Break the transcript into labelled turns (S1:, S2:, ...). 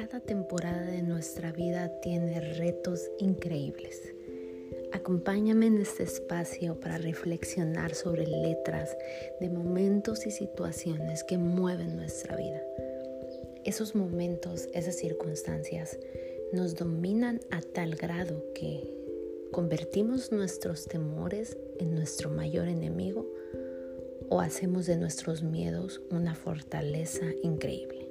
S1: cada temporada de nuestra vida tiene retos increíbles. Acompáñame en este espacio para reflexionar sobre letras de momentos y situaciones que mueven nuestra vida. Esos momentos, esas circunstancias nos dominan a tal grado que convertimos nuestros temores en nuestro mayor enemigo o hacemos de nuestros miedos una fortaleza increíble.